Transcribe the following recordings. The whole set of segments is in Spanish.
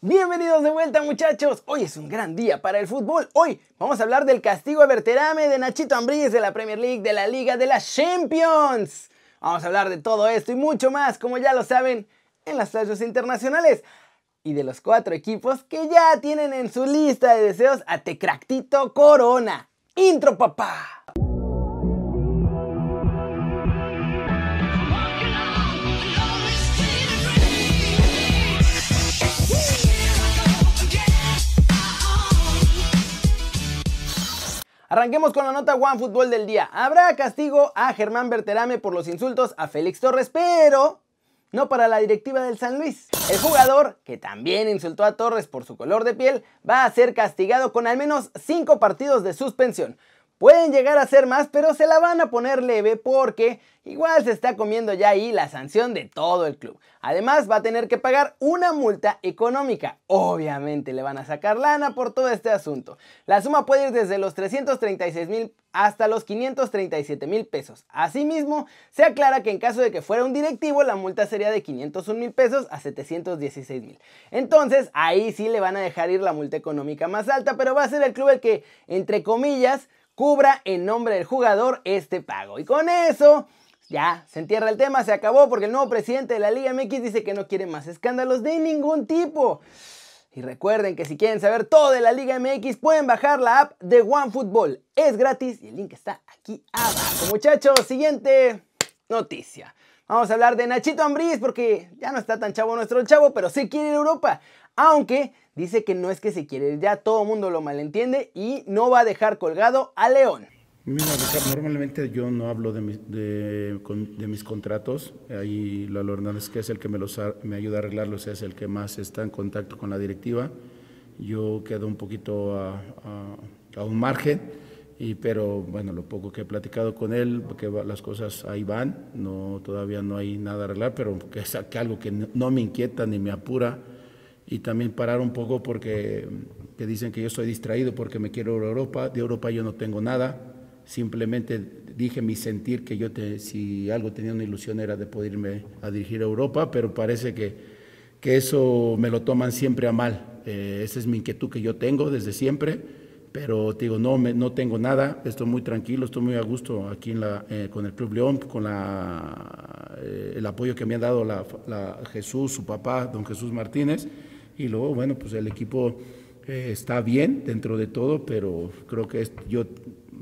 Bienvenidos de vuelta muchachos, hoy es un gran día para el fútbol, hoy vamos a hablar del castigo a Berterame, de Nachito Ambriz, de la Premier League, de la Liga de las Champions. Vamos a hablar de todo esto y mucho más, como ya lo saben, en las playas internacionales. Y de los cuatro equipos que ya tienen en su lista de deseos a Tecractito Corona. Intro papá. Arranquemos con la nota One Fútbol del día. Habrá castigo a Germán Berterame por los insultos a Félix Torres, pero no para la directiva del San Luis. El jugador, que también insultó a Torres por su color de piel, va a ser castigado con al menos 5 partidos de suspensión. Pueden llegar a ser más, pero se la van a poner leve porque igual se está comiendo ya ahí la sanción de todo el club. Además va a tener que pagar una multa económica. Obviamente le van a sacar lana por todo este asunto. La suma puede ir desde los 336 mil hasta los 537 mil pesos. Asimismo, se aclara que en caso de que fuera un directivo, la multa sería de 501 mil pesos a 716 mil. Entonces, ahí sí le van a dejar ir la multa económica más alta, pero va a ser el club el que, entre comillas, cubra en nombre del jugador este pago. Y con eso ya se entierra el tema, se acabó porque el nuevo presidente de la Liga MX dice que no quiere más escándalos de ningún tipo. Y recuerden que si quieren saber todo de la Liga MX pueden bajar la app de OneFootball. Es gratis y el link está aquí abajo. Muchachos, siguiente noticia. Vamos a hablar de Nachito Ambriz porque ya no está tan chavo nuestro chavo, pero sí quiere ir a Europa. Aunque dice que no es que se quiere, ya todo el mundo lo malentiende y no va a dejar colgado a León. Mira, normalmente yo no hablo de, mis contratos. Ahí Lalo Hernández, que es el que me, los me ayuda a arreglarlos, es el que más está en contacto con la directiva. Yo quedo un poquito a, a un margen y, pero bueno, lo poco que he platicado con él, que las cosas ahí van, no, todavía no hay nada a arreglar, pero que es algo que no me inquieta ni me apura. Y también parar un poco porque que dicen que yo estoy distraído porque me quiero ir a Europa. De Europa yo no tengo nada. Simplemente dije mi sentir que yo te, si algo tenía una ilusión era de poder irme a dirigir a Europa, pero parece que, que eso me lo toman siempre a mal. Eh, esa es mi inquietud que yo tengo desde siempre pero digo, no, me, no tengo nada, estoy muy tranquilo, estoy muy a gusto aquí en la, eh, con el Club León, con la, eh, el apoyo que me ha dado la, Jesús, su papá, don Jesús Martínez, y luego, bueno, pues el equipo eh, está bien dentro de todo, pero creo que yo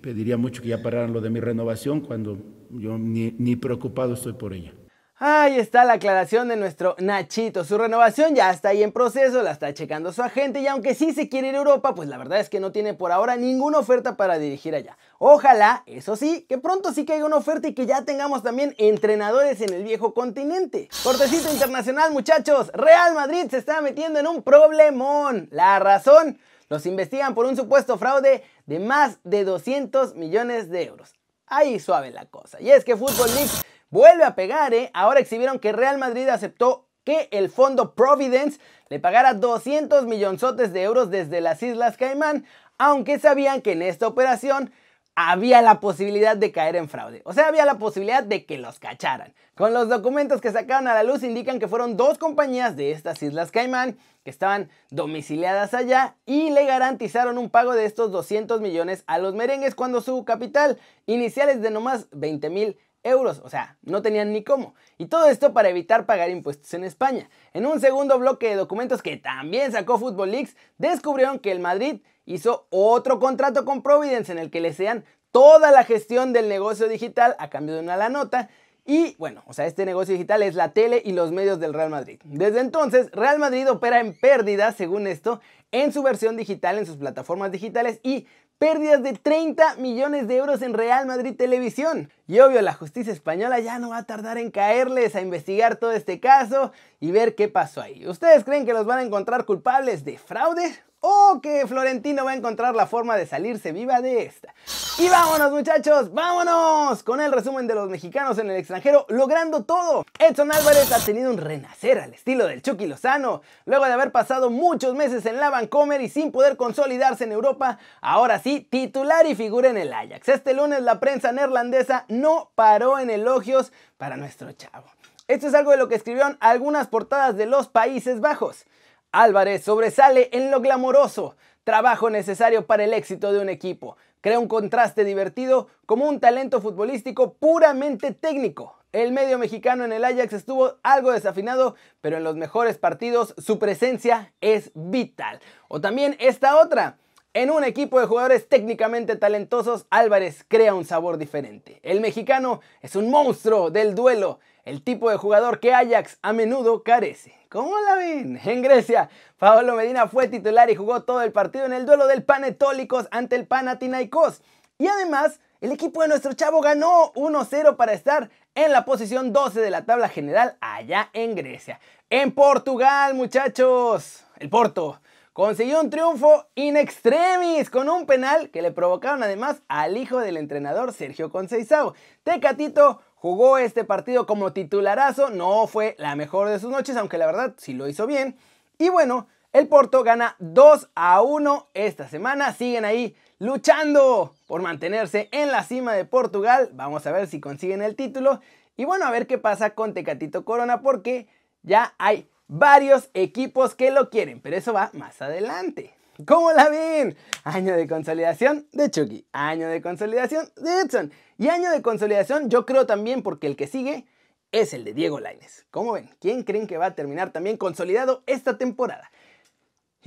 pediría mucho que ya pararan lo de mi renovación cuando yo ni, ni preocupado estoy por ella. Ahí está la aclaración de nuestro Nachito. Su renovación ya está ahí en proceso, la está checando su agente y aunque sí se quiere ir a Europa, pues la verdad es que no tiene por ahora ninguna oferta para dirigir allá. Ojalá, eso sí, que pronto sí caiga una oferta y que ya tengamos también entrenadores en el viejo continente. Cortecito internacional, muchachos. Real Madrid se está metiendo en un problemón. La razón, los investigan por un supuesto fraude de más de 200 millones de euros. Ahí suave la cosa. Y es que Football League Vuelve a pegar, ¿eh? Ahora exhibieron que Real Madrid aceptó que el fondo Providence le pagara 200 millonzotes de euros desde las Islas Caimán, aunque sabían que en esta operación había la posibilidad de caer en fraude. O sea, había la posibilidad de que los cacharan. Con los documentos que sacaron a la luz indican que fueron dos compañías de estas Islas Caimán que estaban domiciliadas allá y le garantizaron un pago de estos 200 millones a los merengues cuando su capital inicial es de nomás 20 mil euros, o sea, no tenían ni cómo. Y todo esto para evitar pagar impuestos en España. En un segundo bloque de documentos que también sacó Football Leaks, descubrieron que el Madrid hizo otro contrato con Providence en el que le sean toda la gestión del negocio digital a cambio de una la nota. Y bueno, o sea, este negocio digital es la tele y los medios del Real Madrid. Desde entonces, Real Madrid opera en pérdidas, según esto, en su versión digital, en sus plataformas digitales y pérdidas de 30 millones de euros en Real Madrid Televisión. Y obvio, la justicia española ya no va a tardar en caerles a investigar todo este caso y ver qué pasó ahí. ¿Ustedes creen que los van a encontrar culpables de fraude? ¿O que Florentino va a encontrar la forma de salirse viva de esta? Y vámonos muchachos, vámonos con el resumen de los mexicanos en el extranjero logrando todo. Edson Álvarez ha tenido un renacer al estilo del Chucky Lozano. Luego de haber pasado muchos meses en la Vancomer y sin poder consolidarse en Europa, ahora sí titular y figura en el Ajax. Este lunes la prensa neerlandesa no paró en elogios para nuestro chavo. Esto es algo de lo que escribieron algunas portadas de los Países Bajos. Álvarez sobresale en lo glamoroso, trabajo necesario para el éxito de un equipo. Crea un contraste divertido como un talento futbolístico puramente técnico. El medio mexicano en el Ajax estuvo algo desafinado, pero en los mejores partidos su presencia es vital. O también esta otra. En un equipo de jugadores técnicamente talentosos, Álvarez crea un sabor diferente. El mexicano es un monstruo del duelo, el tipo de jugador que Ajax a menudo carece. ¿Cómo la ven? En Grecia, Pablo Medina fue titular y jugó todo el partido en el duelo del Panetólicos ante el Panathinaikos. Y además, el equipo de nuestro chavo ganó 1-0 para estar en la posición 12 de la tabla general allá en Grecia. En Portugal, muchachos, el Porto consiguió un triunfo in extremis con un penal que le provocaron además al hijo del entrenador Sergio Conceição. Tecatito jugó este partido como titularazo, no fue la mejor de sus noches, aunque la verdad sí lo hizo bien. Y bueno, el Porto gana 2 a 1 esta semana, siguen ahí luchando por mantenerse en la cima de Portugal. Vamos a ver si consiguen el título. Y bueno, a ver qué pasa con Tecatito Corona porque ya hay varios equipos que lo quieren, pero eso va más adelante. ¿Cómo la ven? Año de consolidación de Chucky, año de consolidación de Edson y año de consolidación yo creo también porque el que sigue es el de Diego Laines. ¿Cómo ven? ¿Quién creen que va a terminar también consolidado esta temporada?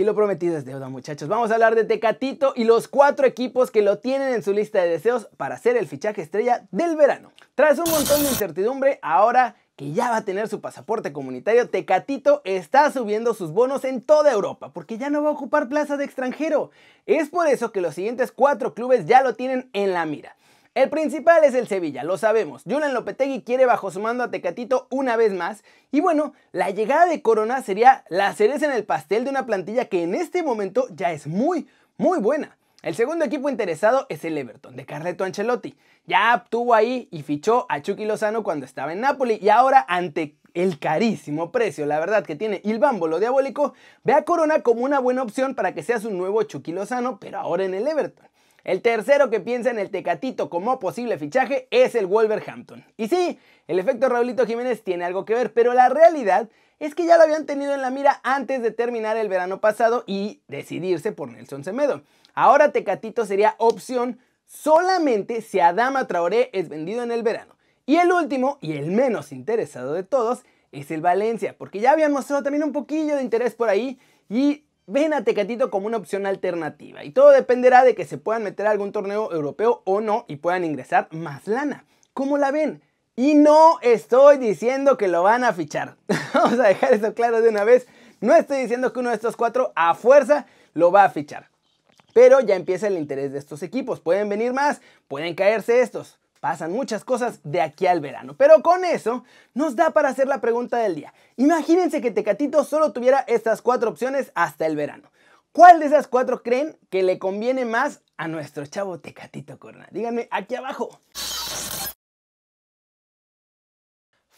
Y lo prometido es deuda, muchachos. Vamos a hablar de Tecatito y los cuatro equipos que lo tienen en su lista de deseos para hacer el fichaje estrella del verano. Tras un montón de incertidumbre, ahora que ya va a tener su pasaporte comunitario, Tecatito está subiendo sus bonos en toda Europa, porque ya no va a ocupar plaza de extranjero. Es por eso que los siguientes cuatro clubes ya lo tienen en la mira. El principal es el Sevilla, lo sabemos. Julian Lopetegui quiere bajo su mando a Tecatito una vez más. Y bueno, la llegada de Corona sería la cereza en el pastel de una plantilla que en este momento ya es muy, muy buena. El segundo equipo interesado es el Everton, de Carleto Ancelotti. Ya obtuvo ahí y fichó a Chucky Lozano cuando estaba en Napoli y ahora ante el carísimo precio, la verdad que tiene Il Bámbolo Diabólico, ve a Corona como una buena opción para que sea su nuevo Chucky Lozano, pero ahora en el Everton. El tercero que piensa en el Tecatito como posible fichaje es el Wolverhampton. Y sí, el efecto Raulito Jiménez tiene algo que ver, pero la realidad es que ya lo habían tenido en la mira antes de terminar el verano pasado y decidirse por Nelson Semedo. Ahora Tecatito sería opción solamente si Adama Traoré es vendido en el verano. Y el último, y el menos interesado de todos, es el Valencia, porque ya habían mostrado también un poquillo de interés por ahí y ven a Tecatito como una opción alternativa y todo dependerá de que se puedan meter a algún torneo europeo o no y puedan ingresar más lana. ¿Cómo la ven? Y no estoy diciendo que lo van a fichar. Vamos a dejar eso claro de una vez. No estoy diciendo que uno de estos cuatro a fuerza lo va a fichar. Pero ya empieza el interés de estos equipos. Pueden venir más, pueden caerse estos. Pasan muchas cosas de aquí al verano. Pero con eso nos da para hacer la pregunta del día. Imagínense que Tecatito solo tuviera estas cuatro opciones hasta el verano. ¿Cuál de esas cuatro creen que le conviene más a nuestro chavo Tecatito Corona? Díganme aquí abajo.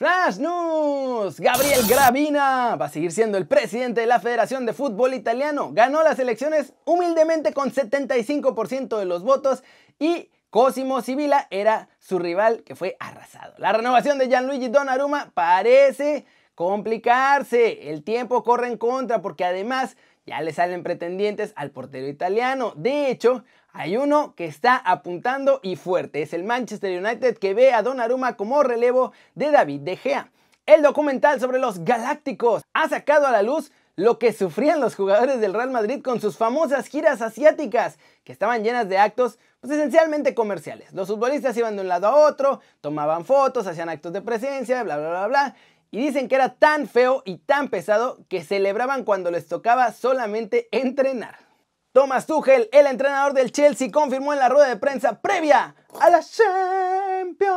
Flash News. Gabriel Gravina va a seguir siendo el presidente de la Federación de Fútbol Italiano. Ganó las elecciones humildemente con 75% de los votos y Cosimo Sibila era su rival que fue arrasado. La renovación de Gianluigi Donnarumma parece complicarse. El tiempo corre en contra porque además ya le salen pretendientes al portero italiano. De hecho, hay uno que está apuntando y fuerte. Es el Manchester United que ve a Donnarumma como relevo de David De Gea. El documental sobre los Galácticos ha sacado a la luz lo que sufrían los jugadores del Real Madrid con sus famosas giras asiáticas, que estaban llenas de actos pues, esencialmente comerciales. Los futbolistas iban de un lado a otro, tomaban fotos, hacían actos de presencia, bla, bla, bla, bla. Y dicen que era tan feo y tan pesado que celebraban cuando les tocaba solamente entrenar. Thomas Tuchel, el entrenador del Chelsea, confirmó en la rueda de prensa previa a la Champions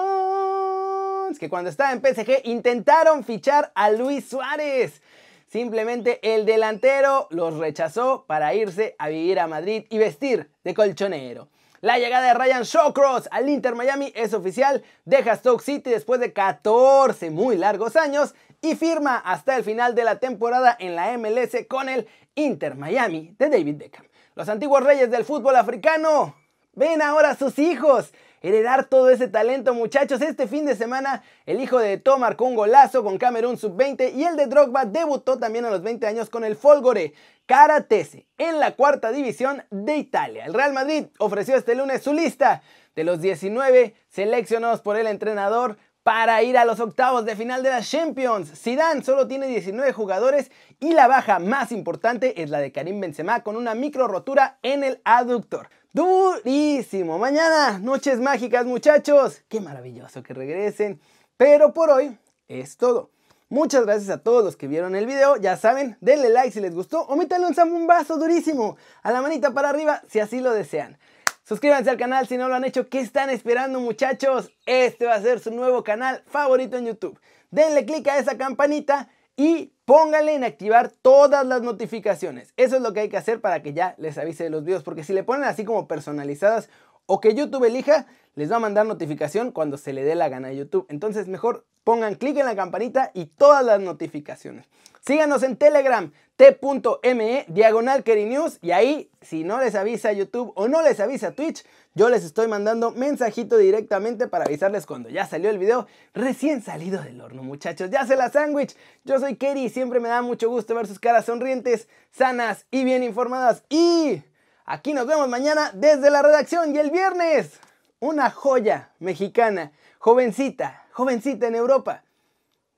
que cuando estaba en PSG intentaron fichar a Luis Suárez. Simplemente el delantero los rechazó para irse a vivir a Madrid y vestir de colchonero. La llegada de Ryan Shawcross al Inter Miami es oficial, deja Stoke City después de 14 muy largos años y firma hasta el final de la temporada en la MLS con el Inter Miami de David Beckham. Los antiguos reyes del fútbol africano ven ahora a sus hijos heredar todo ese talento, muchachos. Este fin de semana, el hijo de Eto'o marcó un golazo con Camerún sub-20 y el de Drogba debutó también a los 20 años con el Folgore Karatese en la cuarta división de Italia. El Real Madrid ofreció este lunes su lista de los 19 seleccionados por el entrenador para ir a los octavos de final de la Champions. Zidane solo tiene 19 jugadores y la baja más importante es la de Karim Benzema con una micro rotura en el aductor. Durísimo. Mañana, noches mágicas, muchachos. Qué maravilloso que regresen. Pero por hoy es todo. Muchas gracias a todos los que vieron el video. Ya saben, denle like si les gustó o métanle un zambumbazo durísimo a la manita para arriba si así lo desean. Suscríbanse al canal si no lo han hecho. ¿Qué están esperando muchachos? Este va a ser su nuevo canal favorito en YouTube. Denle click a esa campanita y pónganle en activar todas las notificaciones. Eso es lo que hay que hacer para que ya les avise de los videos. Porque si le ponen así como personalizadas o que YouTube elija, les va a mandar notificación cuando se le dé la gana a YouTube. Entonces mejor pongan clic en la campanita y todas las notificaciones. Síganos en Telegram, t.me, diagonal News, y ahí, si no les avisa YouTube o no les avisa Twitch, yo les estoy mandando mensajito directamente para avisarles cuando ya salió el video recién salido del horno, muchachos. Ya se la sándwich. Yo soy Kerry y siempre me da mucho gusto ver sus caras sonrientes, sanas y bien informadas. Y aquí nos vemos mañana desde la redacción y el viernes. Una joya mexicana, jovencita, jovencita en Europa.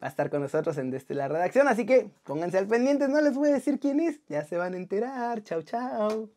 Va a estar con nosotros en Desde la Redacción, así que pónganse al pendiente, no les voy a decir quién es, ya se van a enterar. Chao, chao.